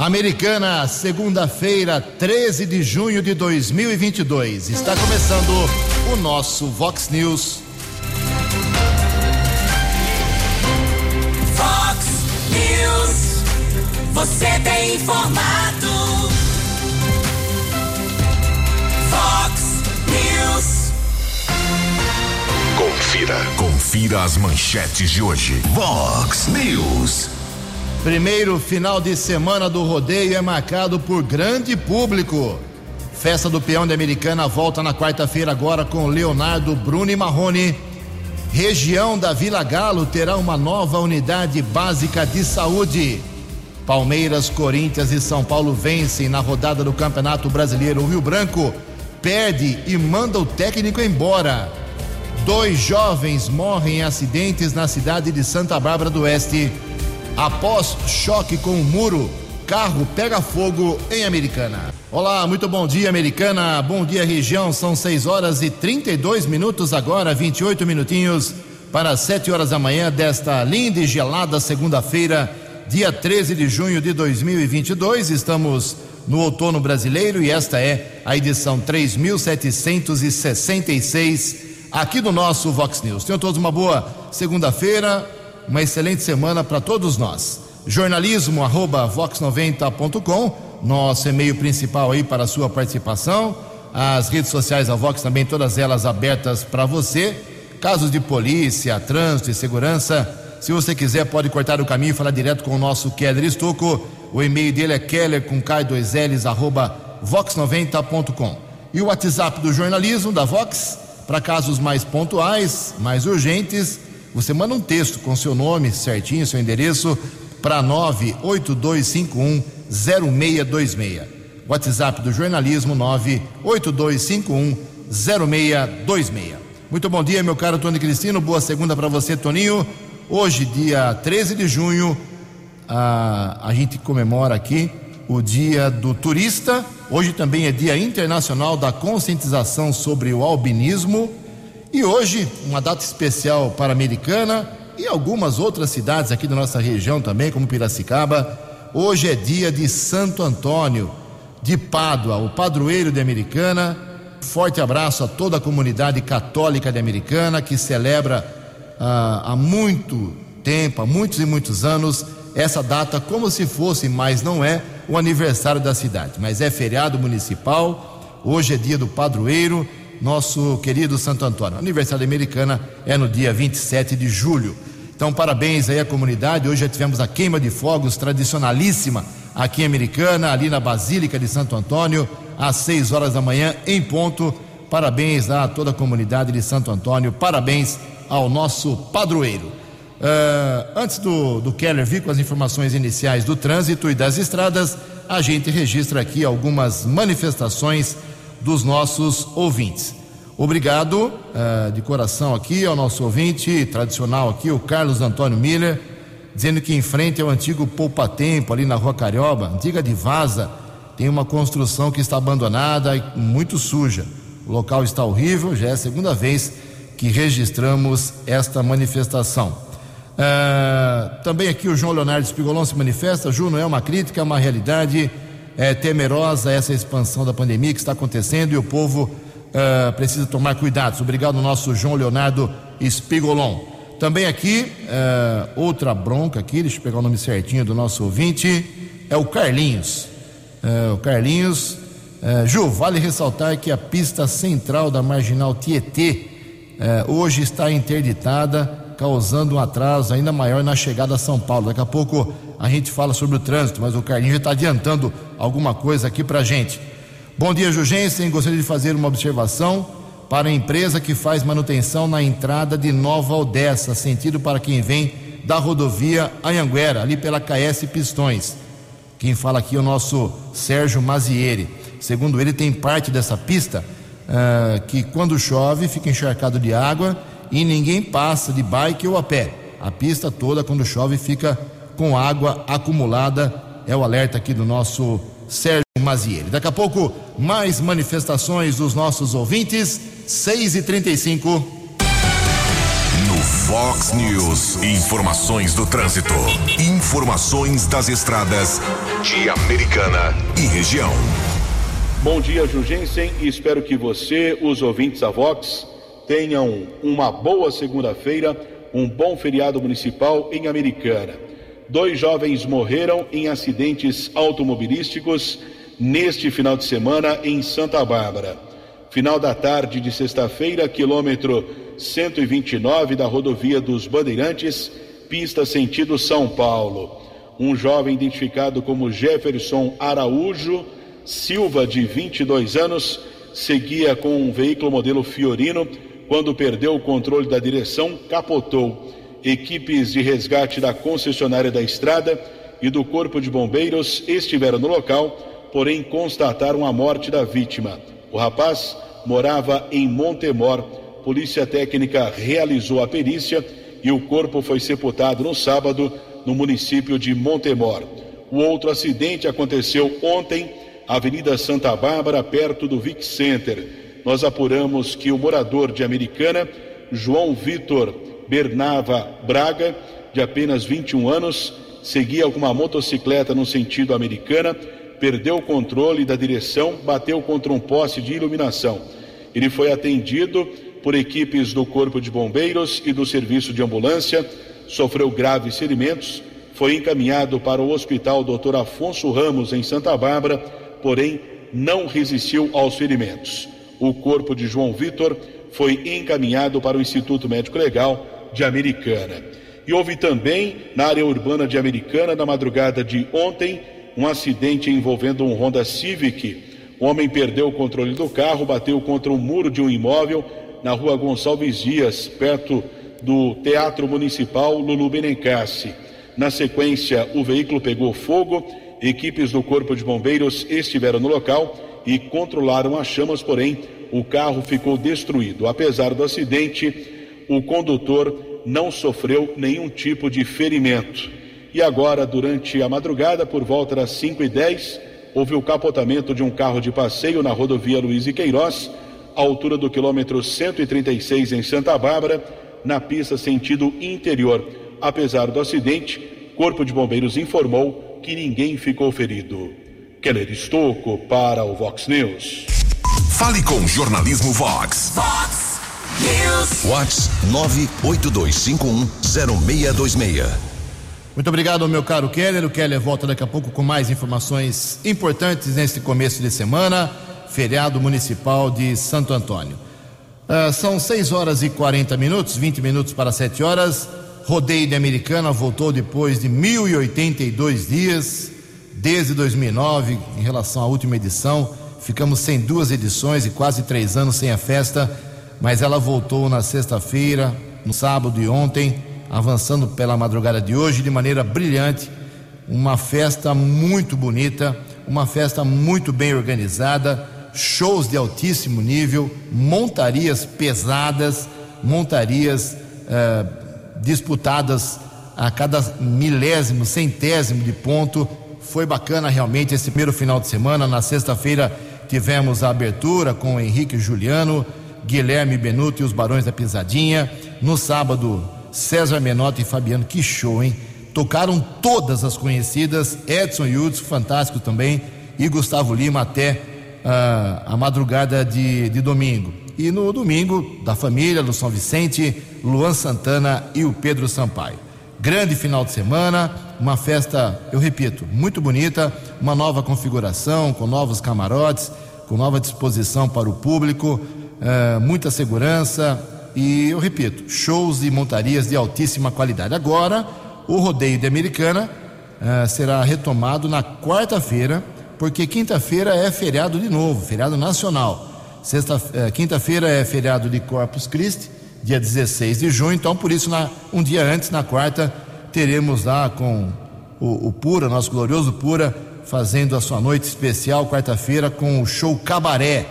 Americana, segunda-feira, 13 de junho de 2022. Está começando o nosso Vox News. Vox News. Você tem informado. Vox News. Confira, confira as manchetes de hoje. Vox News. Primeiro final de semana do rodeio é marcado por grande público. Festa do Peão de Americana volta na quarta-feira agora com Leonardo, Bruno e Marrone. Região da Vila Galo terá uma nova unidade básica de saúde. Palmeiras, Corinthians e São Paulo vencem na rodada do Campeonato Brasileiro. O Rio Branco perde e manda o técnico embora. Dois jovens morrem em acidentes na cidade de Santa Bárbara do Oeste. Após choque com o muro, carro pega fogo em Americana. Olá, muito bom dia, Americana. Bom dia, região. São 6 horas e 32 minutos agora, 28 minutinhos para 7 horas da manhã desta linda e gelada segunda-feira, dia 13 de junho de 2022. Estamos no outono brasileiro e esta é a edição 3766 aqui do nosso Vox News. Tenham todos uma boa segunda-feira uma excelente semana para todos nós. Jornalismo arroba vox90.com, nosso e-mail principal aí para a sua participação. As redes sociais da Vox também, todas elas abertas para você. Casos de polícia, trânsito e segurança. Se você quiser, pode cortar o caminho e falar direto com o nosso Keller Estocco. O e-mail dele é keller com K2Ls arroba vox90.com. E o WhatsApp do jornalismo da Vox, para casos mais pontuais, mais urgentes, você manda um texto com seu nome certinho, seu endereço, para 982510626. WhatsApp do jornalismo 982510626. Muito bom dia, meu caro Tony Cristino. Boa segunda para você, Toninho. Hoje, dia 13 de junho, a, a gente comemora aqui o Dia do Turista. Hoje também é Dia Internacional da Conscientização sobre o Albinismo. E hoje, uma data especial para a Americana e algumas outras cidades aqui da nossa região também, como Piracicaba. Hoje é dia de Santo Antônio de Pádua, o padroeiro de Americana. Forte abraço a toda a comunidade católica de Americana que celebra ah, há muito tempo, há muitos e muitos anos, essa data como se fosse, mas não é, o aniversário da cidade, mas é feriado municipal. Hoje é dia do padroeiro nosso querido Santo Antônio. O aniversário americana é no dia 27 de julho. Então, parabéns aí à comunidade. Hoje já tivemos a queima de fogos tradicionalíssima aqui em Americana, ali na Basílica de Santo Antônio, às 6 horas da manhã, em ponto. Parabéns a toda a comunidade de Santo Antônio, parabéns ao nosso padroeiro. Uh, antes do, do Keller vir com as informações iniciais do trânsito e das estradas, a gente registra aqui algumas manifestações dos nossos ouvintes. Obrigado uh, de coração aqui ao nosso ouvinte tradicional aqui, o Carlos Antônio Miller, dizendo que em frente ao antigo Poupa Tempo, ali na Rua Carioba, antiga de Vaza, tem uma construção que está abandonada e muito suja. O local está horrível, já é a segunda vez que registramos esta manifestação. Uh, também aqui o João Leonardo Espigolon se manifesta. Ju, não é uma crítica, é uma realidade é, temerosa essa expansão da pandemia que está acontecendo e o povo é, precisa tomar cuidados. Obrigado, nosso João Leonardo Espigolon. Também aqui, é, outra bronca aqui, deixa eu pegar o nome certinho do nosso ouvinte, é o Carlinhos. É, o Carlinhos. Ju, vale ressaltar que a pista central da Marginal Tietê hoje está interditada, causando um atraso ainda maior na chegada a São Paulo. Daqui a pouco a gente fala sobre o trânsito, mas o Carlinhos já está adiantando alguma coisa aqui para a gente. Bom dia, Jugensen. Gostaria de fazer uma observação para a empresa que faz manutenção na entrada de Nova Odessa, sentido para quem vem da rodovia Anhanguera, ali pela KS Pistões. Quem fala aqui é o nosso Sérgio Mazieri. Segundo ele, tem parte dessa pista uh, que, quando chove, fica encharcado de água e ninguém passa de bike ou a pé. A pista toda, quando chove, fica com água acumulada. É o alerta aqui do nosso Sérgio Mazieri. Daqui a pouco, mais manifestações dos nossos ouvintes. 6 e 35 No Vox News. Informações do trânsito. Informações das estradas de Americana e região. Bom dia, Jugensen, e espero que você, os ouvintes da Vox, tenham uma boa segunda-feira, um bom feriado municipal em Americana. Dois jovens morreram em acidentes automobilísticos neste final de semana em Santa Bárbara. Final da tarde de sexta-feira, quilômetro 129 da rodovia dos Bandeirantes, pista sentido São Paulo. Um jovem identificado como Jefferson Araújo Silva, de 22 anos, seguia com um veículo modelo Fiorino quando perdeu o controle da direção, capotou. Equipes de resgate da concessionária da estrada e do Corpo de Bombeiros estiveram no local, porém constataram a morte da vítima. O rapaz morava em Montemor. Polícia Técnica realizou a perícia e o corpo foi sepultado no sábado no município de Montemor. O outro acidente aconteceu ontem, Avenida Santa Bárbara, perto do Vic Center nós apuramos que o morador de Americana, João Vitor Bernava Braga, de apenas 21 anos, seguia com uma motocicleta no sentido americana, perdeu o controle da direção, bateu contra um poste de iluminação. Ele foi atendido por equipes do Corpo de Bombeiros e do Serviço de Ambulância, sofreu graves ferimentos, foi encaminhado para o Hospital Dr. Afonso Ramos, em Santa Bárbara, porém não resistiu aos ferimentos. O corpo de João Vitor foi encaminhado para o Instituto Médico Legal de Americana. E houve também, na área urbana de Americana, na madrugada de ontem, um acidente envolvendo um Honda Civic. O homem perdeu o controle do carro, bateu contra o um muro de um imóvel na rua Gonçalves Dias, perto do Teatro Municipal Lulu Benencassi. Na sequência, o veículo pegou fogo, equipes do Corpo de Bombeiros estiveram no local e controlaram as chamas, porém o carro ficou destruído. Apesar do acidente, o condutor não sofreu nenhum tipo de ferimento. E agora, durante a madrugada, por volta das 5 e 10 houve o capotamento de um carro de passeio na rodovia Luiz e Queiroz, à altura do quilômetro 136 em Santa Bárbara, na pista sentido interior. Apesar do acidente, Corpo de Bombeiros informou que ninguém ficou ferido. Keller Estocco para o Vox News. Fale com Jornalismo Vox. Vox News. Vox 982510626. Muito obrigado, meu caro Keller. O Keller volta daqui a pouco com mais informações importantes neste começo de semana, feriado municipal de Santo Antônio. Uh, são 6 horas e 40 minutos, 20 minutos para 7 horas. Rodeio de Americana voltou depois de 1.082 dias desde 2009, em relação à última edição. Ficamos sem duas edições e quase três anos sem a festa, mas ela voltou na sexta-feira, no sábado e ontem, avançando pela madrugada de hoje de maneira brilhante. Uma festa muito bonita, uma festa muito bem organizada, shows de altíssimo nível, montarias pesadas, montarias eh, disputadas a cada milésimo, centésimo de ponto foi bacana realmente esse primeiro final de semana. Na sexta-feira tivemos a abertura com Henrique Juliano, Guilherme Benuto e os Barões da Pisadinha. No sábado, César Menotti e Fabiano, que show, hein? Tocaram todas as conhecidas, Edson Yudson, fantástico também, e Gustavo Lima até uh, a madrugada de, de domingo. E no domingo, da família, do São Vicente, Luan Santana e o Pedro Sampaio. Grande final de semana, uma festa, eu repito, muito bonita, uma nova configuração, com novos camarotes, com nova disposição para o público, é, muita segurança e, eu repito, shows e montarias de altíssima qualidade. Agora, o rodeio de Americana é, será retomado na quarta-feira, porque quinta-feira é feriado de novo, feriado nacional. Sexta, é, quinta-feira é feriado de Corpus Christi dia 16 de junho. Então, por isso, na, um dia antes, na quarta, teremos lá com o, o Pura, nosso glorioso Pura, fazendo a sua noite especial, quarta-feira, com o show Cabaré,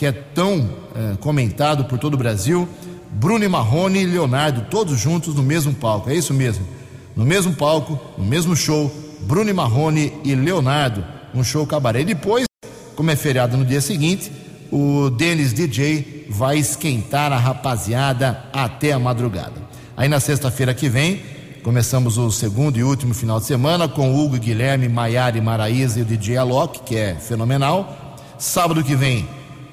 que é tão é, comentado por todo o Brasil. Bruno e Marrone e Leonardo, todos juntos no mesmo palco, é isso mesmo. No mesmo palco, no mesmo show, Bruno e Marrone e Leonardo, um show cabaré. E depois, como é feriado no dia seguinte, o Denis DJ vai esquentar a rapaziada até a madrugada. Aí na sexta-feira que vem, começamos o segundo e último final de semana com Hugo, Guilherme, Maiara, Maraíza e o DJ Alok, que é fenomenal. Sábado que vem,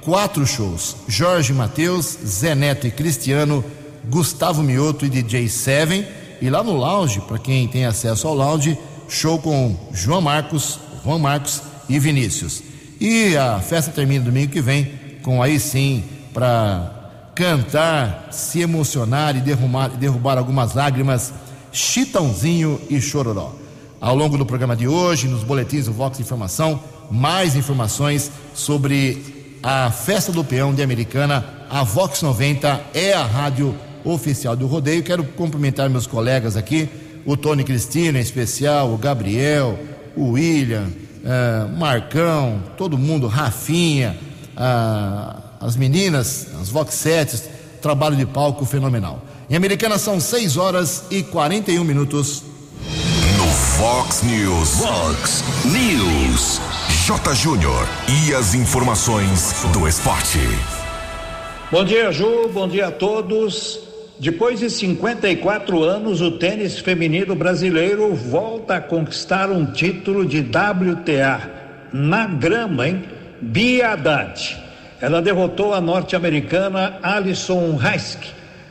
quatro shows: Jorge Matheus, Zé Neto e Cristiano, Gustavo Mioto e DJ Seven. E lá no lounge, para quem tem acesso ao lounge, show com João Marcos, Juan Marcos e Vinícius. E a festa termina domingo que vem com aí sim para cantar, se emocionar e derrubar algumas lágrimas, Chitãozinho e Chororó. Ao longo do programa de hoje, nos boletins do Vox Informação, mais informações sobre a festa do peão de Americana. A Vox 90 é a rádio oficial do rodeio. Quero cumprimentar meus colegas aqui, o Tony Cristina em especial, o Gabriel, o William, uh, Marcão, todo mundo, Rafinha, uh, as meninas, as Voxetes, trabalho de palco fenomenal. Em Americana são 6 horas e 41 minutos. No Fox News. Fox News. J. Júnior. E as informações do esporte. Bom dia, Ju. Bom dia a todos. Depois de 54 anos, o tênis feminino brasileiro volta a conquistar um título de WTA na grama, hein? Bia. Ela derrotou a norte-americana Alison Heisk,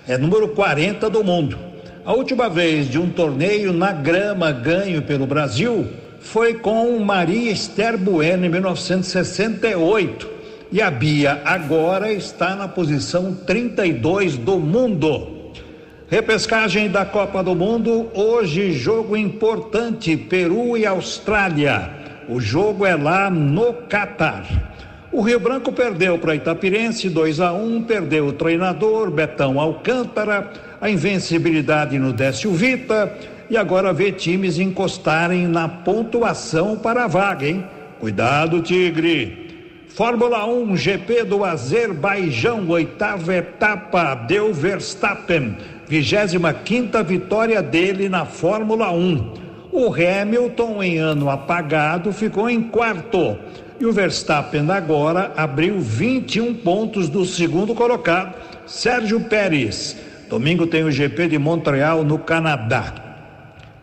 é número 40 do mundo. A última vez de um torneio na grama ganho pelo Brasil foi com Maria Esther Bueno em 1968. E a Bia agora está na posição 32 do mundo. Repescagem da Copa do Mundo, hoje jogo importante, Peru e Austrália. O jogo é lá no Catar. O Rio Branco perdeu para Itapirense 2 a 1, perdeu o treinador Betão Alcântara, a invencibilidade no Décio Vita e agora vê times encostarem na pontuação para a vaga, hein? Cuidado, Tigre. Fórmula 1 GP do Azerbaijão, oitava etapa, deu Verstappen, 25 quinta vitória dele na Fórmula 1. O Hamilton, em ano apagado, ficou em quarto. E o Verstappen agora abriu 21 pontos do segundo colocado, Sérgio Pérez. Domingo tem o GP de Montreal, no Canadá.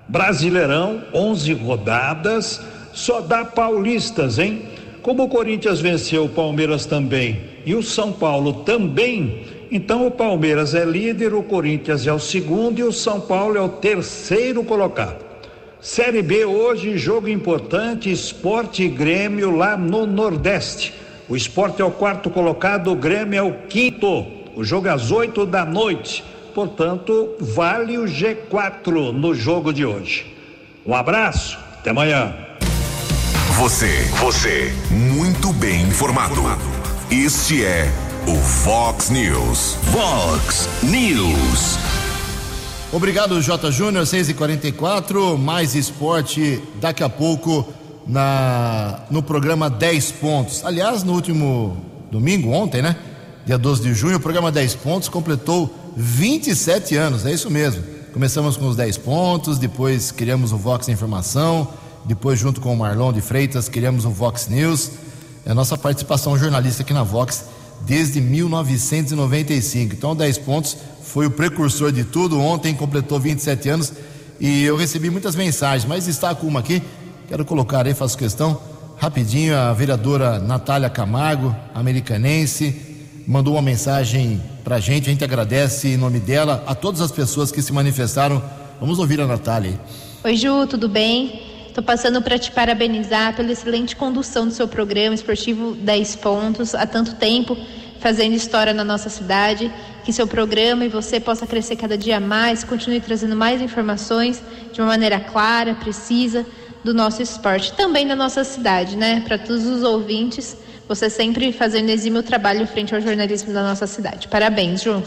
Brasileirão, 11 rodadas, só dá paulistas, hein? Como o Corinthians venceu o Palmeiras também e o São Paulo também, então o Palmeiras é líder, o Corinthians é o segundo e o São Paulo é o terceiro colocado. Série B hoje, jogo importante, Esporte e Grêmio lá no Nordeste. O esporte é o quarto colocado, o Grêmio é o quinto. O jogo é às oito da noite. Portanto, vale o G4 no jogo de hoje. Um abraço, até amanhã. Você, você, muito bem informado. Este é o Fox News. Fox News. Obrigado, J. Júnior, 6 e 44 mais esporte daqui a pouco na, no programa 10 pontos. Aliás, no último domingo, ontem, né? Dia 12 de junho, o programa 10 pontos completou 27 anos, é isso mesmo. Começamos com os 10 pontos, depois criamos o Vox Informação depois, junto com o Marlon de Freitas, criamos o Vox News. É a nossa participação jornalista aqui na Vox desde 1995. Então, 10 pontos foi o precursor de tudo. Ontem completou 27 anos e eu recebi muitas mensagens, mas destaco uma aqui, quero colocar aí, faço questão, rapidinho. A vereadora Natália Camargo, americanense, mandou uma mensagem para a gente. A gente agradece em nome dela a todas as pessoas que se manifestaram. Vamos ouvir a Natália. Oi, Ju, tudo bem? Estou passando para te parabenizar pela excelente condução do seu programa esportivo 10 pontos há tanto tempo, fazendo história na nossa cidade. Que seu programa e você possa crescer cada dia mais, continue trazendo mais informações de uma maneira clara, precisa do nosso esporte, também da nossa cidade, né? Para todos os ouvintes, você sempre fazendo exímio trabalho frente ao jornalismo da nossa cidade. Parabéns, Ju.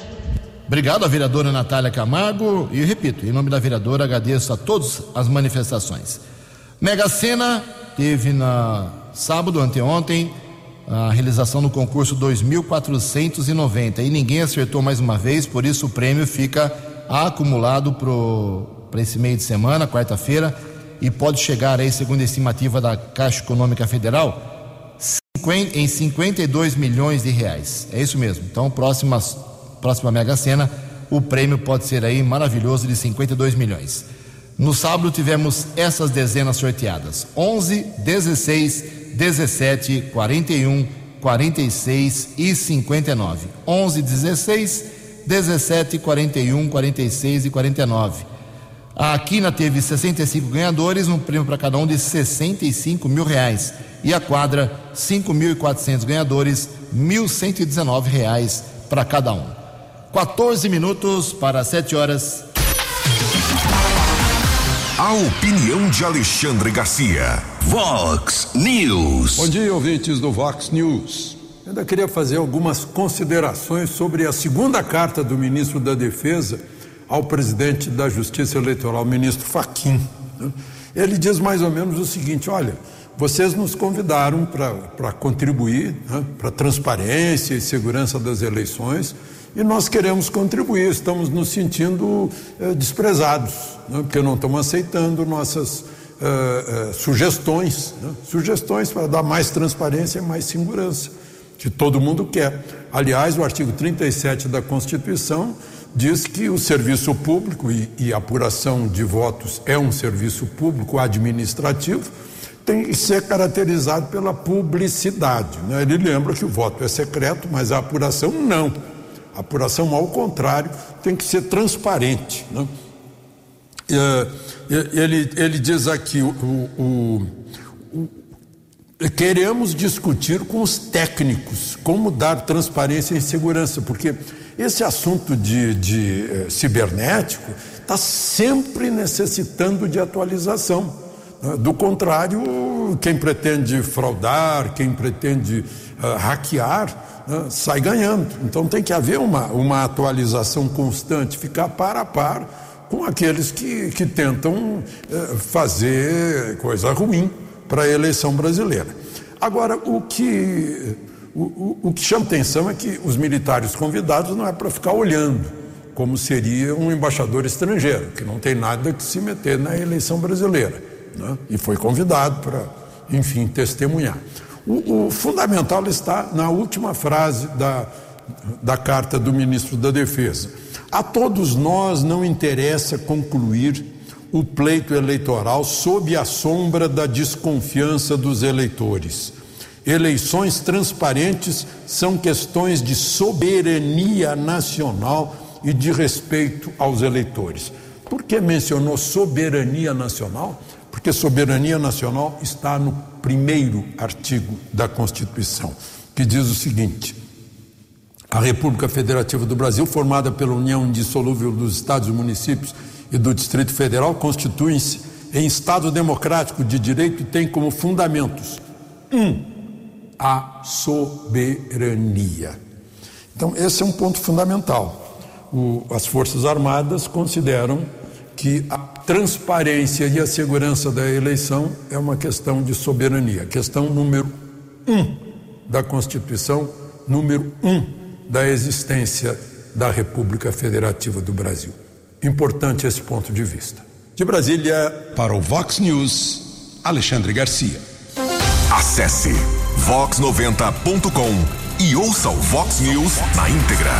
Obrigado à vereadora Natália Camargo e repito, em nome da vereadora agradeço a todas as manifestações. Mega Sena teve na sábado, anteontem, a realização do concurso 2490 e ninguém acertou mais uma vez, por isso o prêmio fica acumulado para esse meio de semana, quarta-feira, e pode chegar aí, segundo a estimativa da Caixa Econômica Federal, 50, em 52 milhões de reais. É isso mesmo. Então, próxima, próxima Mega Sena o prêmio pode ser aí maravilhoso de 52 milhões. No sábado tivemos essas dezenas sorteadas: 11, 16, 17, 41, 46 e 59. 11, 16, 17, 41, 46 e 49. A Quina teve 65 ganhadores, um prêmio para cada um de 65 mil reais. E a quadra, 5.400 ganhadores, 1.119 reais para cada um. 14 minutos para 7 horas. A opinião de Alexandre Garcia. Vox News. Bom dia, ouvintes do Vox News. Eu ainda queria fazer algumas considerações sobre a segunda carta do ministro da Defesa ao presidente da Justiça Eleitoral, ministro Faquim. Né? Ele diz mais ou menos o seguinte: olha, vocês nos convidaram para contribuir né, para transparência e segurança das eleições e nós queremos contribuir, estamos nos sentindo eh, desprezados, né, porque não estamos aceitando nossas eh, eh, sugestões, né, sugestões para dar mais transparência e mais segurança, que todo mundo quer. Aliás, o artigo 37 da Constituição diz que o serviço público e, e apuração de votos é um serviço público administrativo tem que ser caracterizado pela publicidade. Né? Ele lembra que o voto é secreto, mas a apuração não. A apuração, ao contrário, tem que ser transparente. Né? É, ele, ele diz aqui: o, o, o, queremos discutir com os técnicos como dar transparência e segurança, porque esse assunto de, de eh, cibernético está sempre necessitando de atualização. Né? Do contrário, quem pretende fraudar, quem pretende uh, hackear, né, sai ganhando. Então tem que haver uma, uma atualização constante, ficar par a par com aqueles que, que tentam uh, fazer coisa ruim para a eleição brasileira. Agora, o que o, o, o que chama atenção é que os militares convidados não é para ficar olhando, como seria um embaixador estrangeiro, que não tem nada que se meter na eleição brasileira. Né? E foi convidado para, enfim, testemunhar. O, o, fundamental está na última frase da, da carta do ministro da Defesa. A todos nós não interessa concluir o pleito eleitoral sob a sombra da desconfiança dos eleitores. Eleições transparentes são questões de soberania nacional e de respeito aos eleitores. Por que mencionou soberania nacional? Porque soberania nacional está no primeiro artigo da Constituição, que diz o seguinte: a República Federativa do Brasil, formada pela União Indissolúvel dos Estados e Municípios e do Distrito Federal, constitui-se em Estado democrático de direito e tem como fundamentos: um, a soberania. Então, esse é um ponto fundamental. O, as Forças Armadas consideram que a transparência e a segurança da eleição é uma questão de soberania, questão número um da Constituição, número um da existência da República Federativa do Brasil. Importante esse ponto de vista. De Brasília, para o Vox News, Alexandre Garcia. Acesse vox90.com e ouça o Vox News na íntegra.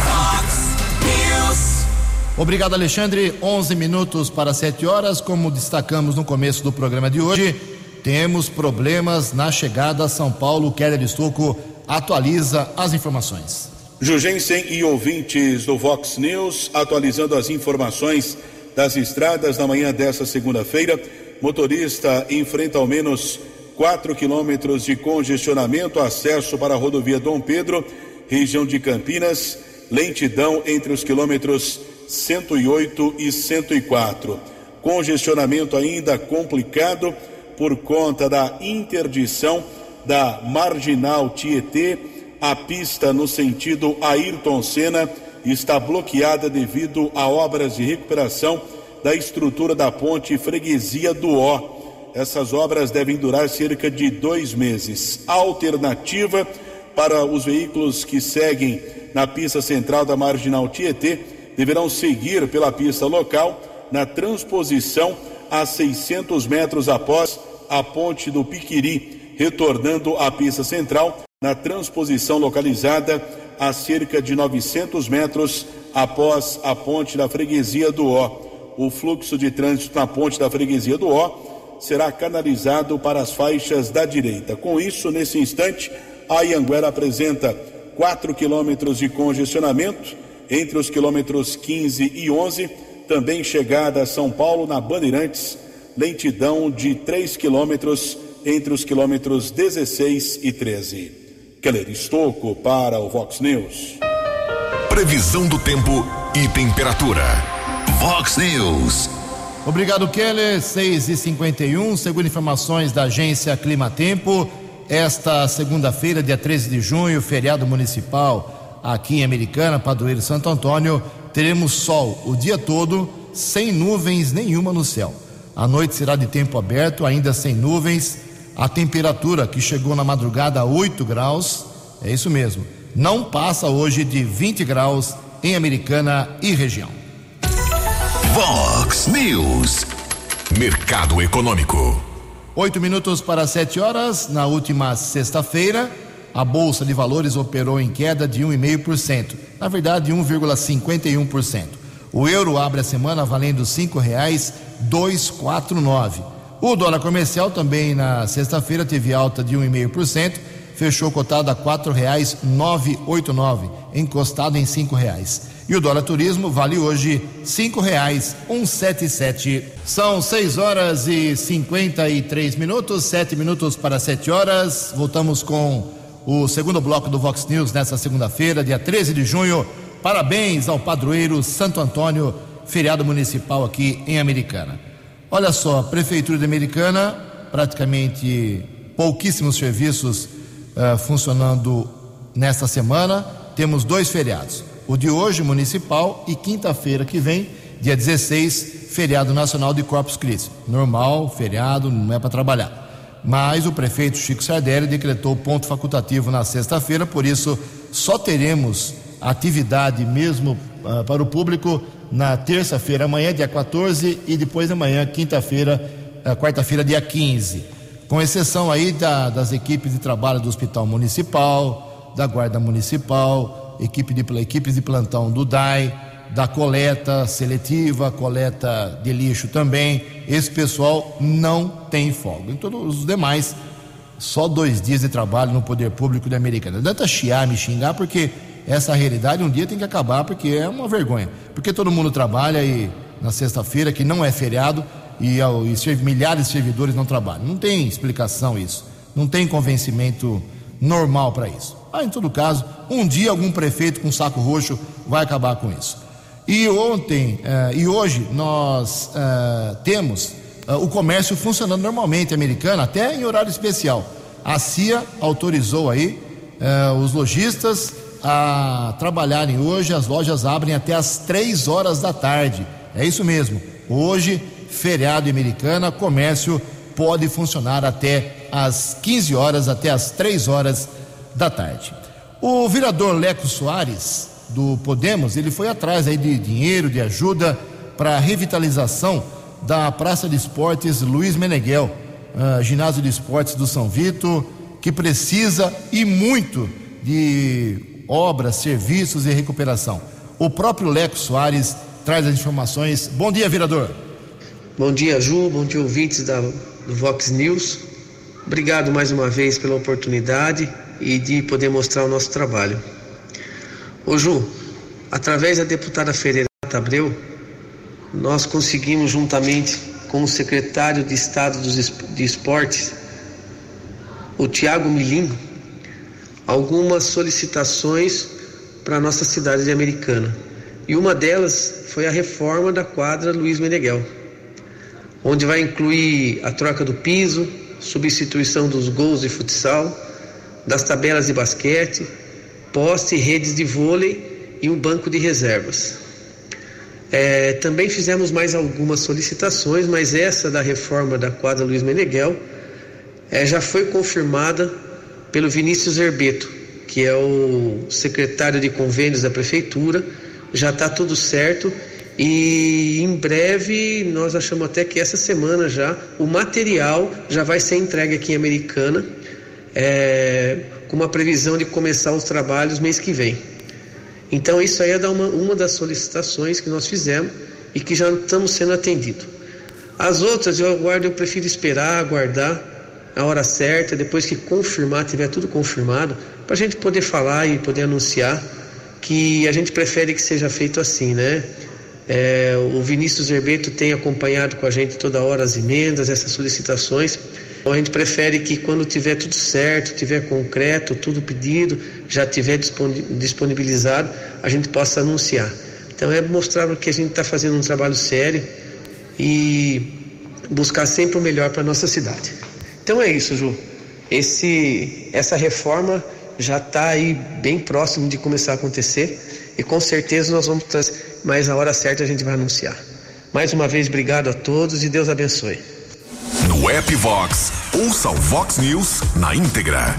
Obrigado, Alexandre. 11 minutos para 7 horas. Como destacamos no começo do programa de hoje, temos problemas na chegada a São Paulo. Keller Estocco atualiza as informações. Jugensen e ouvintes do Vox News, atualizando as informações das estradas na manhã desta segunda-feira. Motorista enfrenta ao menos 4 quilômetros de congestionamento, acesso para a rodovia Dom Pedro, região de Campinas, lentidão entre os quilômetros 108 e 104. Congestionamento ainda complicado por conta da interdição da marginal Tietê. A pista no sentido Ayrton Senna está bloqueada devido a obras de recuperação da estrutura da ponte Freguesia do Ó essas obras devem durar cerca de dois meses. Alternativa para os veículos que seguem na pista central da Marginal Tietê deverão seguir pela pista local na transposição a 600 metros após a ponte do Piquiri, retornando à pista central na transposição localizada a cerca de 900 metros após a ponte da freguesia do Ó. O fluxo de trânsito na ponte da freguesia do Ó será canalizado para as faixas da direita. Com isso, nesse instante, a Ianguera apresenta 4 quilômetros de congestionamento entre os quilômetros 15 e 11. Também chegada a São Paulo na Bandeirantes, lentidão de 3 quilômetros entre os quilômetros 16 e 13. Keller Estocco para o Vox News. Previsão do tempo e temperatura. Vox News. Obrigado, Keller. 6 e 51 segundo informações da agência Clima Tempo, esta segunda-feira, dia 13 de junho, feriado municipal aqui em Americana, Padroeiro Santo Antônio, teremos sol o dia todo, sem nuvens nenhuma no céu. A noite será de tempo aberto, ainda sem nuvens. A temperatura que chegou na madrugada a 8 graus, é isso mesmo, não passa hoje de 20 graus em Americana e região. Vox News. Mercado Econômico. Oito minutos para sete horas. Na última sexta-feira, a Bolsa de Valores operou em queda de 1,5%. Na verdade, 1,51%. O euro abre a semana valendo cinco reais dois quatro nove. O dólar comercial também na sexta-feira teve alta de 1,5%, fechou cotado a quatro reais nove oito nove, encostado em cinco reais. E o dólar turismo vale hoje cinco reais um sete sete. São seis horas e cinquenta e três minutos, sete minutos para sete horas. Voltamos com o segundo bloco do Vox News nessa segunda-feira, dia 13 de junho. Parabéns ao padroeiro Santo Antônio, feriado municipal aqui em Americana. Olha só, Prefeitura de Americana, praticamente pouquíssimos serviços uh, funcionando nesta semana. Temos dois feriados o de hoje, municipal, e quinta-feira que vem, dia 16, feriado nacional de Corpus Christi. Normal, feriado, não é para trabalhar. Mas o prefeito Chico Sardelli decretou ponto facultativo na sexta-feira, por isso só teremos atividade mesmo uh, para o público na terça-feira, amanhã, dia 14, e depois da manhã, quinta-feira, uh, quarta-feira, dia 15. Com exceção aí da, das equipes de trabalho do Hospital Municipal, da Guarda Municipal, equipe de, equipes de plantão do DAI, da coleta seletiva, coleta de lixo também. Esse pessoal não tem folga. Em todos os demais, só dois dias de trabalho no poder público da Americana. Não adianta chiar, me xingar, porque essa realidade um dia tem que acabar, porque é uma vergonha. Porque todo mundo trabalha e na sexta-feira, que não é feriado, e, e milhares de servidores não trabalham. Não tem explicação isso. Não tem convencimento normal para isso. Ah, em todo caso, um dia algum prefeito com saco roxo vai acabar com isso. E ontem eh, e hoje nós eh, temos eh, o comércio funcionando normalmente, americano, até em horário especial. A CIA autorizou aí os lojistas a trabalharem hoje, as lojas abrem até as três horas da tarde. É isso mesmo. Hoje, feriado americana, comércio pode funcionar até as 15 horas, até as 3 horas da tarde. O vereador Leco Soares, do Podemos, ele foi atrás aí de dinheiro, de ajuda para a revitalização da Praça de Esportes Luiz Meneghel, uh, ginásio de esportes do São Vito, que precisa e muito de obras, serviços e recuperação. O próprio Leco Soares traz as informações. Bom dia, vereador. Bom dia, Ju. Bom dia, ouvintes da, do Vox News. Obrigado mais uma vez pela oportunidade e de poder mostrar o nosso trabalho. Ô Ju, através da deputada Ferreira Abreu, nós conseguimos juntamente com o secretário de Estado de Esportes, o Tiago Milim, algumas solicitações para a nossa cidade de Americana. E uma delas foi a reforma da quadra Luiz Meneghel, onde vai incluir a troca do piso, substituição dos gols de futsal, das tabelas de basquete, poste, redes de vôlei e um banco de reservas. É, também fizemos mais algumas solicitações, mas essa da reforma da quadra Luiz Meneghel é, já foi confirmada pelo Vinícius Herbeto, que é o secretário de convênios da prefeitura. Já está tudo certo e em breve nós achamos até que essa semana já o material já vai ser entregue aqui em Americana é, com uma previsão de começar os trabalhos mês que vem. Então, isso aí é uma, uma das solicitações que nós fizemos e que já estamos sendo atendidos. As outras eu aguardo, eu prefiro esperar, aguardar a hora certa, depois que confirmar, tiver tudo confirmado, para a gente poder falar e poder anunciar que a gente prefere que seja feito assim, né? É, o Vinícius Herbeto tem acompanhado com a gente toda hora as emendas, essas solicitações. Então a gente prefere que quando tiver tudo certo, tiver concreto, tudo pedido, já tiver disponibilizado, a gente possa anunciar. Então é mostrar que a gente está fazendo um trabalho sério e buscar sempre o melhor para nossa cidade. Então é isso, Ju. Esse, essa reforma já está aí bem próximo de começar a acontecer e com certeza nós vamos mas a hora certa a gente vai anunciar. Mais uma vez, obrigado a todos e Deus abençoe. No app Vox, ouça o Vox News na íntegra.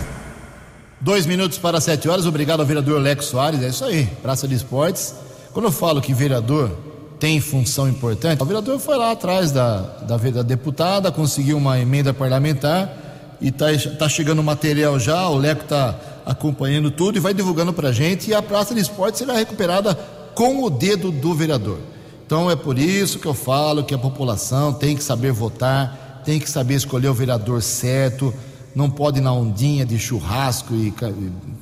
Dois minutos para sete horas, obrigado ao vereador Lex Soares, é isso aí, Praça de Esportes. Quando eu falo que vereador tem função importante, o vereador foi lá atrás da, da, da deputada, conseguiu uma emenda parlamentar e está tá chegando material já, o Leco está acompanhando tudo e vai divulgando para a gente. E a Praça de Esportes será recuperada com o dedo do vereador. Então é por isso que eu falo que a população tem que saber votar, tem que saber escolher o vereador certo, não pode ir na ondinha de churrasco e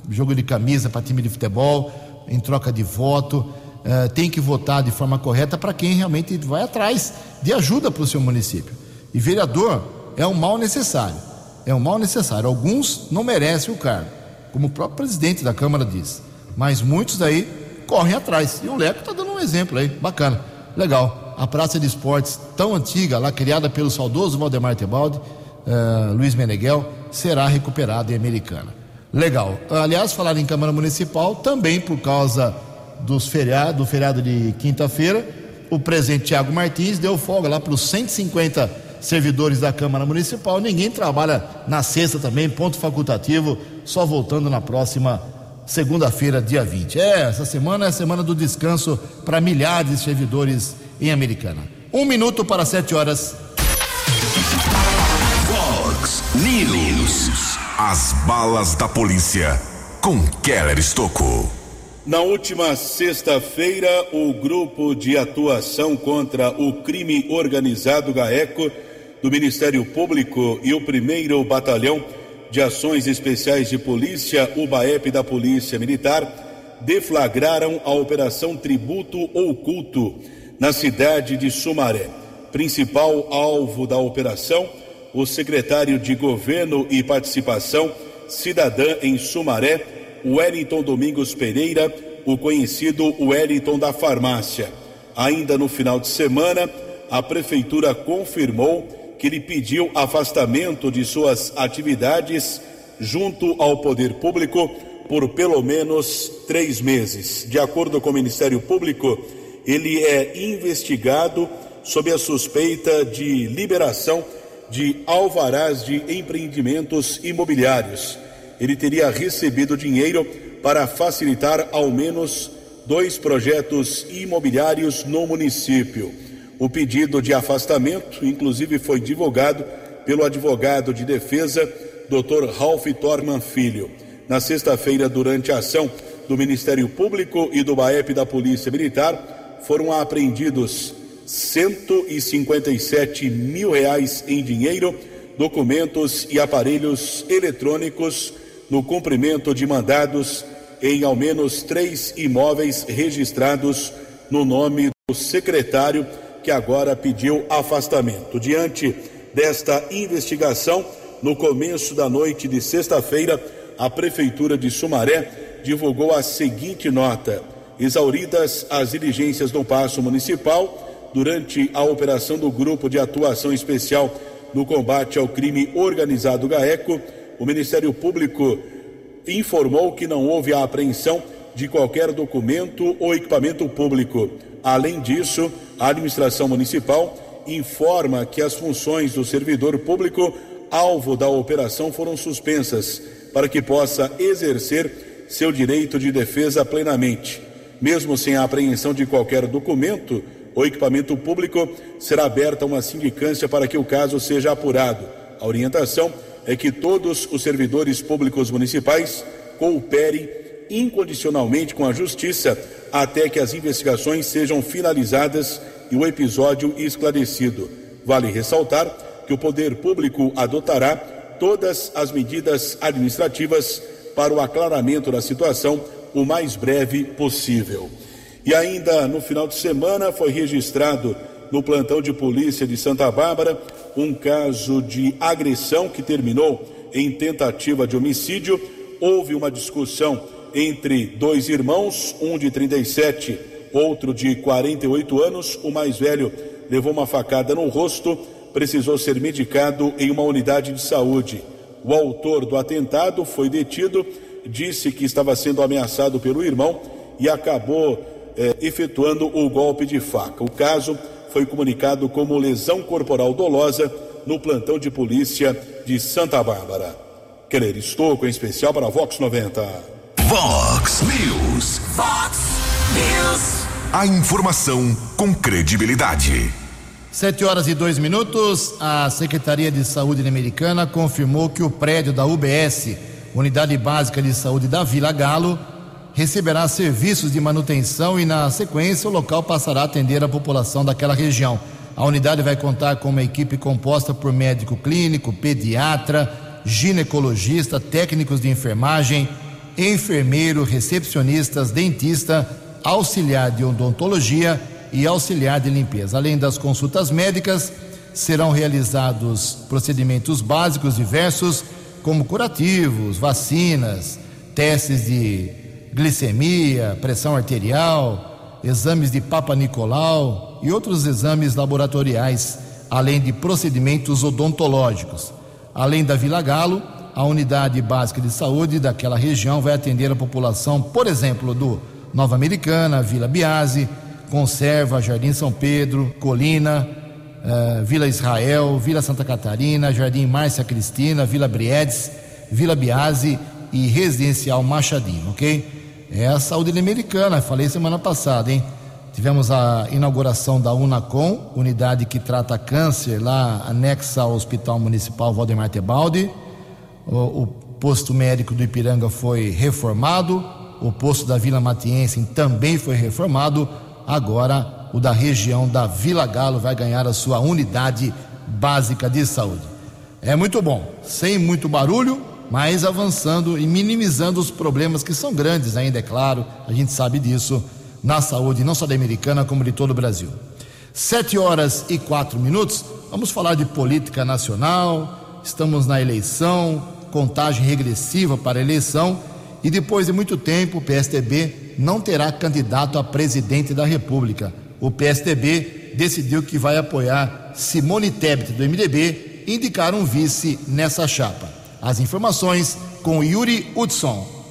jogo de camisa para time de futebol em troca de voto. Uh, tem que votar de forma correta para quem realmente vai atrás de ajuda para o seu município. E vereador é um mal necessário. É um mal necessário. Alguns não merecem o cargo como o próprio presidente da Câmara diz. Mas muitos aí correm atrás. E o Leco está dando um exemplo aí, bacana, legal. A praça de esportes tão antiga, lá criada pelo saudoso Valdemar Tebaldi, uh, Luiz Meneghel, será recuperada em Americana. Legal. Aliás, falar em Câmara Municipal, também por causa dos feriado, do feriado de quinta-feira, o presidente Tiago Martins deu folga lá para os 150 servidores da Câmara Municipal. Ninguém trabalha na sexta também, ponto facultativo, só voltando na próxima segunda-feira, dia 20. É, essa semana é a semana do descanso para milhares de servidores em Americana. Um minuto para sete horas. Fox News. As balas da polícia com Keller Estocou. Na última sexta-feira, o grupo de atuação contra o crime organizado GAECO do Ministério Público e o primeiro Batalhão de Ações Especiais de Polícia, o BAEP da Polícia Militar, deflagraram a Operação Tributo Oculto na cidade de Sumaré. Principal alvo da operação, o secretário de Governo e Participação Cidadã em Sumaré, Wellington Domingos Pereira, o conhecido Wellington da Farmácia. Ainda no final de semana, a Prefeitura confirmou que ele pediu afastamento de suas atividades junto ao poder público por pelo menos três meses. De acordo com o Ministério Público, ele é investigado sob a suspeita de liberação de alvarás de empreendimentos imobiliários. Ele teria recebido dinheiro para facilitar ao menos dois projetos imobiliários no município. O pedido de afastamento, inclusive, foi divulgado pelo advogado de defesa, Dr. Ralph Torman Filho. Na sexta-feira, durante a ação do Ministério Público e do BAEP da Polícia Militar, foram apreendidos 157 mil reais em dinheiro, documentos e aparelhos eletrônicos no cumprimento de mandados em ao menos três imóveis registrados no nome do secretário que agora pediu afastamento. Diante desta investigação, no começo da noite de sexta-feira, a Prefeitura de Sumaré divulgou a seguinte nota: exauridas as diligências do Paço Municipal durante a operação do Grupo de Atuação Especial no combate ao crime organizado GAECO, o Ministério Público informou que não houve a apreensão de qualquer documento ou equipamento público. Além disso, a administração municipal informa que as funções do servidor público alvo da operação foram suspensas para que possa exercer seu direito de defesa plenamente. Mesmo sem a apreensão de qualquer documento ou equipamento público, será aberta uma sindicância para que o caso seja apurado. A orientação é que todos os servidores públicos municipais cooperem incondicionalmente com a justiça até que as investigações sejam finalizadas e o episódio esclarecido. Vale ressaltar que o poder público adotará todas as medidas administrativas para o aclaramento da situação o mais breve possível. E ainda no final de semana foi registrado no plantão de polícia de Santa Bárbara um caso de agressão que terminou em tentativa de homicídio. Houve uma discussão entre dois irmãos, um de 37, outro de 48 anos. O mais velho levou uma facada no rosto, precisou ser medicado em uma unidade de saúde. O autor do atentado foi detido, disse que estava sendo ameaçado pelo irmão e acabou eh, efetuando o golpe de faca. O caso foi comunicado como lesão corporal dolosa no plantão de polícia de Santa Bárbara. Keller Estouco, em especial para Vox 90. Vox News. Vox News. A informação com credibilidade. Sete horas e dois minutos. A Secretaria de Saúde Americana confirmou que o prédio da UBS, Unidade Básica de Saúde da Vila Galo, receberá serviços de manutenção e, na sequência, o local passará a atender a população daquela região. A unidade vai contar com uma equipe composta por médico clínico, pediatra, ginecologista, técnicos de enfermagem, enfermeiro, recepcionistas, dentista, auxiliar de odontologia e auxiliar de limpeza. Além das consultas médicas, serão realizados procedimentos básicos diversos, como curativos, vacinas, testes de glicemia, pressão arterial, exames de Papa Nicolau e outros exames laboratoriais, além de procedimentos odontológicos. Além da Vila Galo, a unidade básica de saúde daquela região vai atender a população, por exemplo, do Nova Americana, Vila Biase, Conserva, Jardim São Pedro, Colina, uh, Vila Israel, Vila Santa Catarina, Jardim Márcia Cristina, Vila Briedes, Vila Biase e Residencial Machadinho, ok? é a saúde americana, falei semana passada, hein? Tivemos a inauguração da Unacom, unidade que trata câncer lá anexa ao Hospital Municipal Valdemar Tebaldi. O, o posto médico do Ipiranga foi reformado, o posto da Vila Matiense também foi reformado. Agora, o da região da Vila Galo vai ganhar a sua unidade básica de saúde. É muito bom, sem muito barulho, mas avançando e minimizando os problemas que são grandes ainda, é claro, a gente sabe disso, na saúde não só da americana, como de todo o Brasil. Sete horas e quatro minutos, vamos falar de política nacional, estamos na eleição, contagem regressiva para a eleição, e depois de muito tempo o PSDB não terá candidato a presidente da República. O PSDB decidiu que vai apoiar Simone Tebet do MDB e indicar um vice nessa chapa. As informações com Yuri Hudson.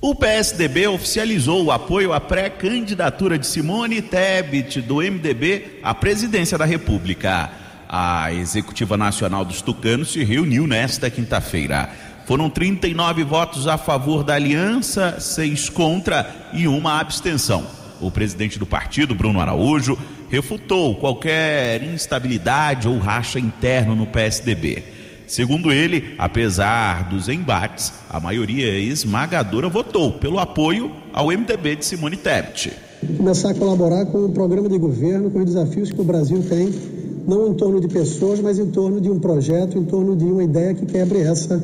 O PSDB oficializou o apoio à pré-candidatura de Simone Tebet, do MDB, à presidência da República. A Executiva Nacional dos Tucanos se reuniu nesta quinta-feira. Foram 39 votos a favor da aliança, seis contra e uma abstenção. O presidente do partido, Bruno Araújo, refutou qualquer instabilidade ou racha interno no PSDB. Segundo ele, apesar dos embates, a maioria esmagadora votou pelo apoio ao MDB de Simone Tebet. Começar a colaborar com o programa de governo, com os desafios que o Brasil tem, não em torno de pessoas, mas em torno de um projeto, em torno de uma ideia que quebre essa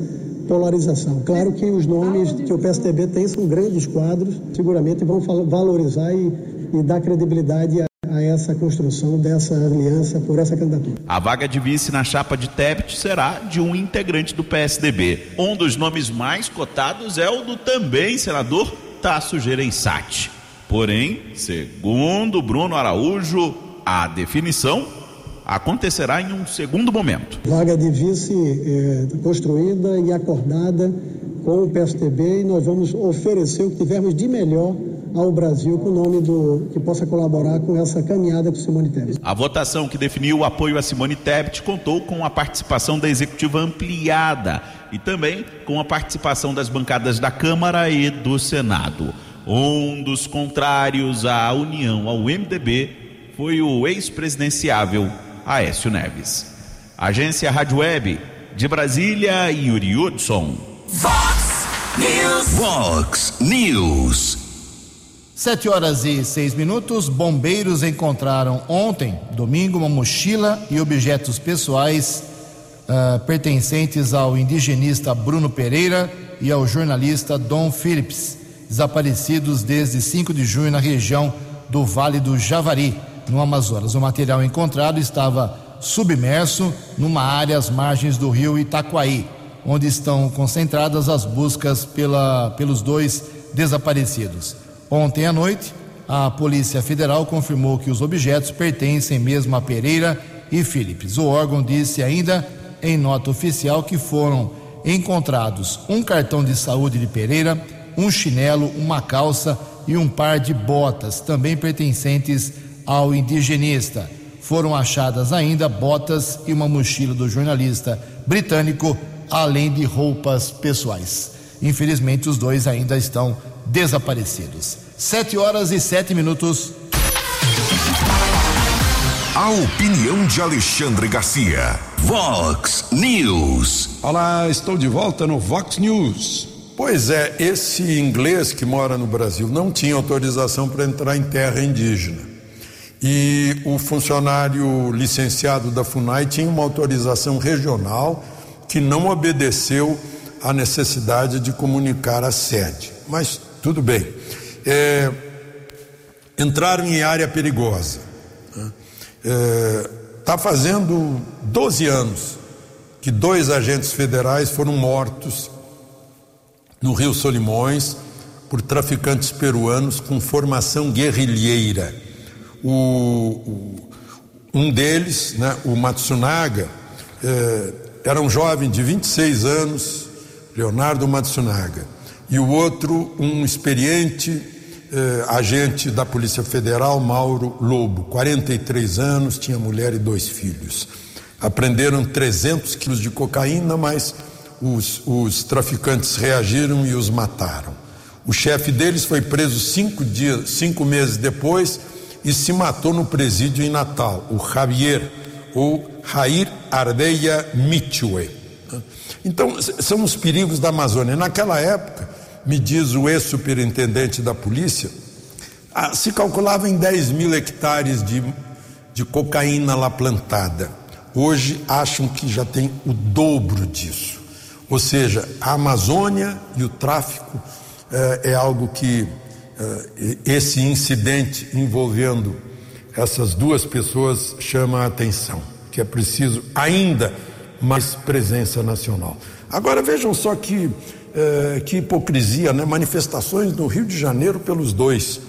polarização. Claro que os nomes que o PSDB tem são grandes quadros, seguramente vão valorizar e, e dar credibilidade a a essa construção dessa aliança por essa candidatura. A vaga de vice na chapa de Tebet será de um integrante do PSDB. Um dos nomes mais cotados é o do também senador Tasso Gereissati. Porém, segundo Bruno Araújo, a definição acontecerá em um segundo momento. Vaga de vice é, construída e acordada com o PSDB e nós vamos oferecer o que tivermos de melhor ao Brasil com o nome do que possa colaborar com essa caminhada com Simone Tebet. A votação que definiu o apoio a Simone Tebet contou com a participação da executiva ampliada e também com a participação das bancadas da Câmara e do Senado. Um dos contrários à união ao MDB foi o ex-presidenciável Aécio Neves. Agência Rádio Web de Brasília, Yuri Hudson. Fox News. Vox News. Sete horas e seis minutos. Bombeiros encontraram ontem, domingo, uma mochila e objetos pessoais uh, pertencentes ao indigenista Bruno Pereira e ao jornalista Dom Phillips, desaparecidos desde 5 de junho na região do Vale do Javari, no Amazonas. O material encontrado estava submerso numa área às margens do rio Itaquaí, onde estão concentradas as buscas pela, pelos dois desaparecidos. Ontem à noite, a Polícia Federal confirmou que os objetos pertencem mesmo a Pereira e Philips. O órgão disse ainda em nota oficial que foram encontrados um cartão de saúde de Pereira, um chinelo, uma calça e um par de botas, também pertencentes ao indigenista. Foram achadas ainda botas e uma mochila do jornalista britânico, além de roupas pessoais. Infelizmente, os dois ainda estão desaparecidos. Sete horas e sete minutos. A opinião de Alexandre Garcia. Vox News. Olá, estou de volta no Vox News. Pois é, esse inglês que mora no Brasil não tinha autorização para entrar em terra indígena. E o funcionário licenciado da FUNAI tinha uma autorização regional que não obedeceu à necessidade de comunicar a sede. Mas tudo bem. É, entraram em área perigosa. Está é, tá fazendo 12 anos que dois agentes federais foram mortos no Rio Solimões por traficantes peruanos com formação guerrilheira. O, o, um deles, né, o Matsunaga, é, era um jovem de 26 anos, Leonardo Matsunaga, e o outro, um experiente eh, agente da Polícia Federal, Mauro Lobo, 43 anos, tinha mulher e dois filhos. Apreenderam 300 quilos de cocaína, mas os, os traficantes reagiram e os mataram. O chefe deles foi preso cinco, dias, cinco meses depois e se matou no presídio em Natal, o Javier, ou Jair Ardeia Mitchue. Então, são os perigos da Amazônia. Naquela época, me diz o ex-superintendente da polícia, ah, se calculava em 10 mil hectares de, de cocaína lá plantada. Hoje acham que já tem o dobro disso. Ou seja, a Amazônia e o tráfico eh, é algo que esse incidente envolvendo essas duas pessoas chama a atenção, que é preciso ainda mais presença nacional. Agora vejam só que é, que hipocrisia, né? manifestações no Rio de Janeiro pelos dois.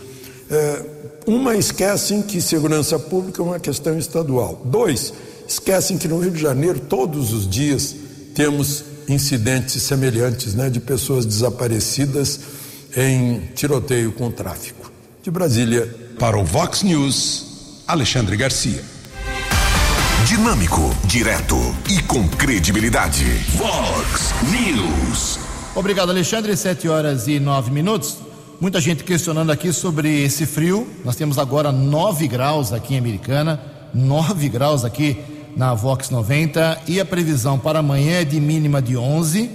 É, uma, esquecem que segurança pública é uma questão estadual. Dois, esquecem que no Rio de Janeiro, todos os dias, temos incidentes semelhantes né? de pessoas desaparecidas em tiroteio com tráfico. De Brasília. Para o Vox News, Alexandre Garcia. Dinâmico, direto e com credibilidade. Vox News. Obrigado, Alexandre. Sete horas e nove minutos. Muita gente questionando aqui sobre esse frio. Nós temos agora 9 graus aqui em Americana, 9 graus aqui na Vox 90 e a previsão para amanhã é de mínima de 11.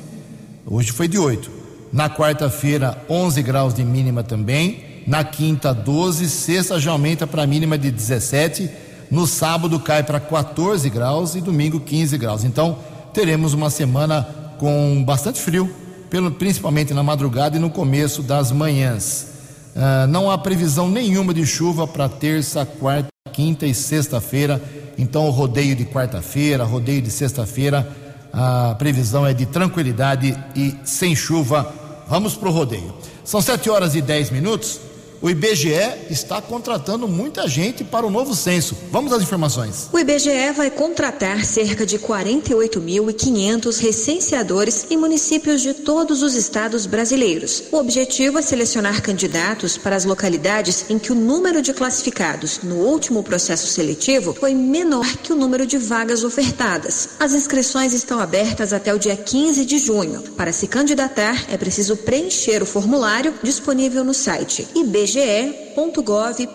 Hoje foi de 8. Na quarta-feira, 11 graus de mínima também. Na quinta, 12. Sexta já aumenta para mínima de 17. No sábado cai para 14 graus e domingo 15 graus. Então, teremos uma semana com bastante frio pelo, principalmente na madrugada e no começo das manhãs. Uh, não há previsão nenhuma de chuva para terça, quarta, quinta e sexta-feira. Então, o rodeio de quarta-feira, rodeio de sexta-feira, a previsão é de tranquilidade e sem chuva. Vamos para o rodeio. São sete horas e dez minutos o IBGE está contratando muita gente para o novo censo. Vamos às informações. O IBGE vai contratar cerca de 48.500 recenseadores em municípios de todos os estados brasileiros. O objetivo é selecionar candidatos para as localidades em que o número de classificados no último processo seletivo foi menor que o número de vagas ofertadas. As inscrições estão abertas até o dia 15 de junho. Para se candidatar, é preciso preencher o formulário disponível no site ibge ibge.gov.br.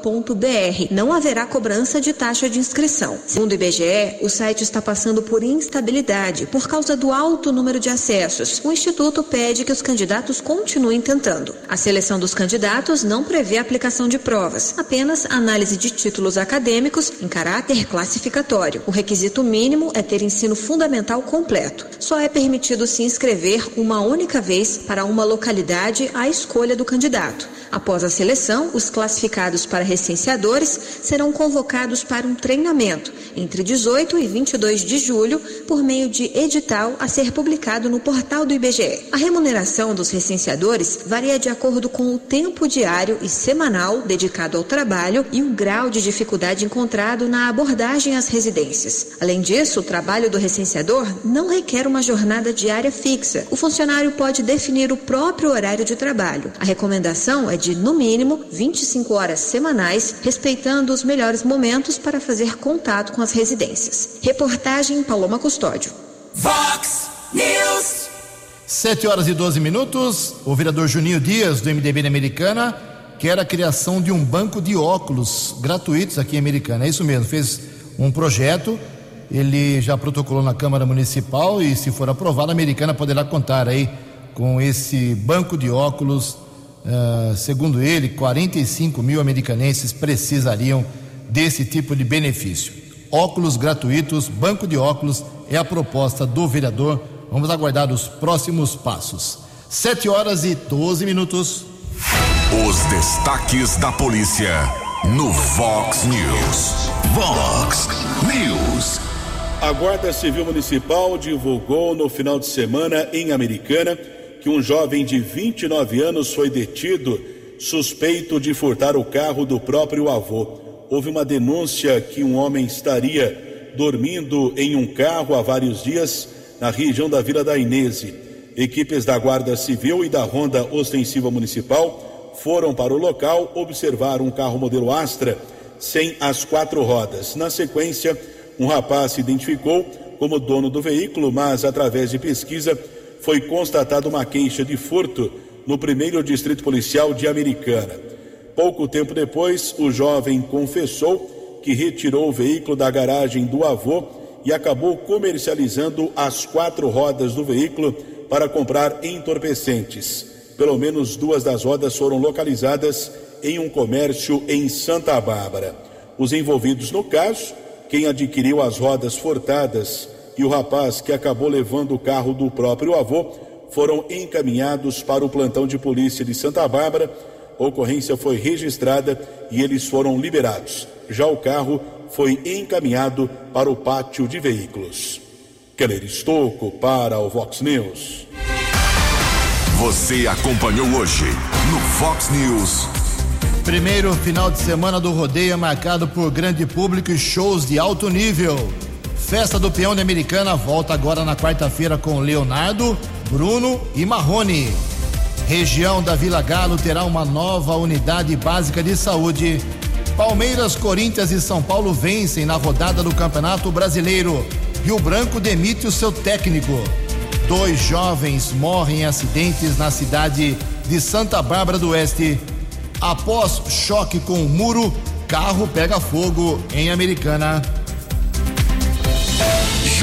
Não haverá cobrança de taxa de inscrição. Segundo o IBGE, o site está passando por instabilidade por causa do alto número de acessos. O Instituto pede que os candidatos continuem tentando. A seleção dos candidatos não prevê aplicação de provas, apenas análise de títulos acadêmicos em caráter classificatório. O requisito mínimo é ter ensino fundamental completo. Só é permitido se inscrever uma única vez para uma localidade à escolha do candidato. Após a seleção, os classificados para recenseadores serão convocados para um treinamento entre 18 e 22 de julho por meio de edital a ser publicado no portal do IBGE. A remuneração dos recenseadores varia de acordo com o tempo diário e semanal dedicado ao trabalho e o grau de dificuldade encontrado na abordagem às residências. Além disso, o trabalho do recenseador não requer uma jornada diária fixa. O funcionário pode definir o próprio horário de trabalho. A recomendação é de, no mínimo, 25 horas semanais, respeitando os melhores momentos para fazer contato com as residências. Reportagem Paloma Custódio. Vox News. 7 horas e 12 minutos. O vereador Juninho Dias, do MDB da Americana, quer a criação de um banco de óculos gratuitos aqui em Americana. É isso mesmo, fez um projeto, ele já protocolou na Câmara Municipal e, se for aprovado, a Americana poderá contar aí com esse banco de óculos Uh, segundo ele, 45 mil americanenses precisariam desse tipo de benefício. Óculos gratuitos, banco de óculos é a proposta do vereador. Vamos aguardar os próximos passos. 7 horas e 12 minutos. Os destaques da polícia no Vox News. Vox News. A Guarda Civil Municipal divulgou no final de semana em Americana que um jovem de 29 anos foi detido suspeito de furtar o carro do próprio avô. Houve uma denúncia que um homem estaria dormindo em um carro há vários dias na região da Vila da Inese. Equipes da Guarda Civil e da Ronda Ostensiva Municipal foram para o local observar um carro modelo Astra sem as quatro rodas. Na sequência, um rapaz se identificou como dono do veículo, mas através de pesquisa foi constatada uma queixa de furto no primeiro distrito policial de Americana. Pouco tempo depois, o jovem confessou que retirou o veículo da garagem do avô e acabou comercializando as quatro rodas do veículo para comprar entorpecentes. Pelo menos duas das rodas foram localizadas em um comércio em Santa Bárbara. Os envolvidos no caso, quem adquiriu as rodas furtadas e o rapaz que acabou levando o carro do próprio avô foram encaminhados para o plantão de polícia de Santa Bárbara. A ocorrência foi registrada e eles foram liberados. Já o carro foi encaminhado para o pátio de veículos. Keller Estocco para o Vox News. Você acompanhou hoje no Fox News. Primeiro final de semana do rodeio é marcado por grande público e shows de alto nível. Festa do Peão de Americana volta agora na quarta-feira com Leonardo, Bruno e Marrone. Região da Vila Galo terá uma nova unidade básica de saúde. Palmeiras, Corinthians e São Paulo vencem na rodada do Campeonato Brasileiro. Rio Branco demite o seu técnico. Dois jovens morrem em acidentes na cidade de Santa Bárbara do Oeste. Após choque com o muro, carro pega fogo em Americana.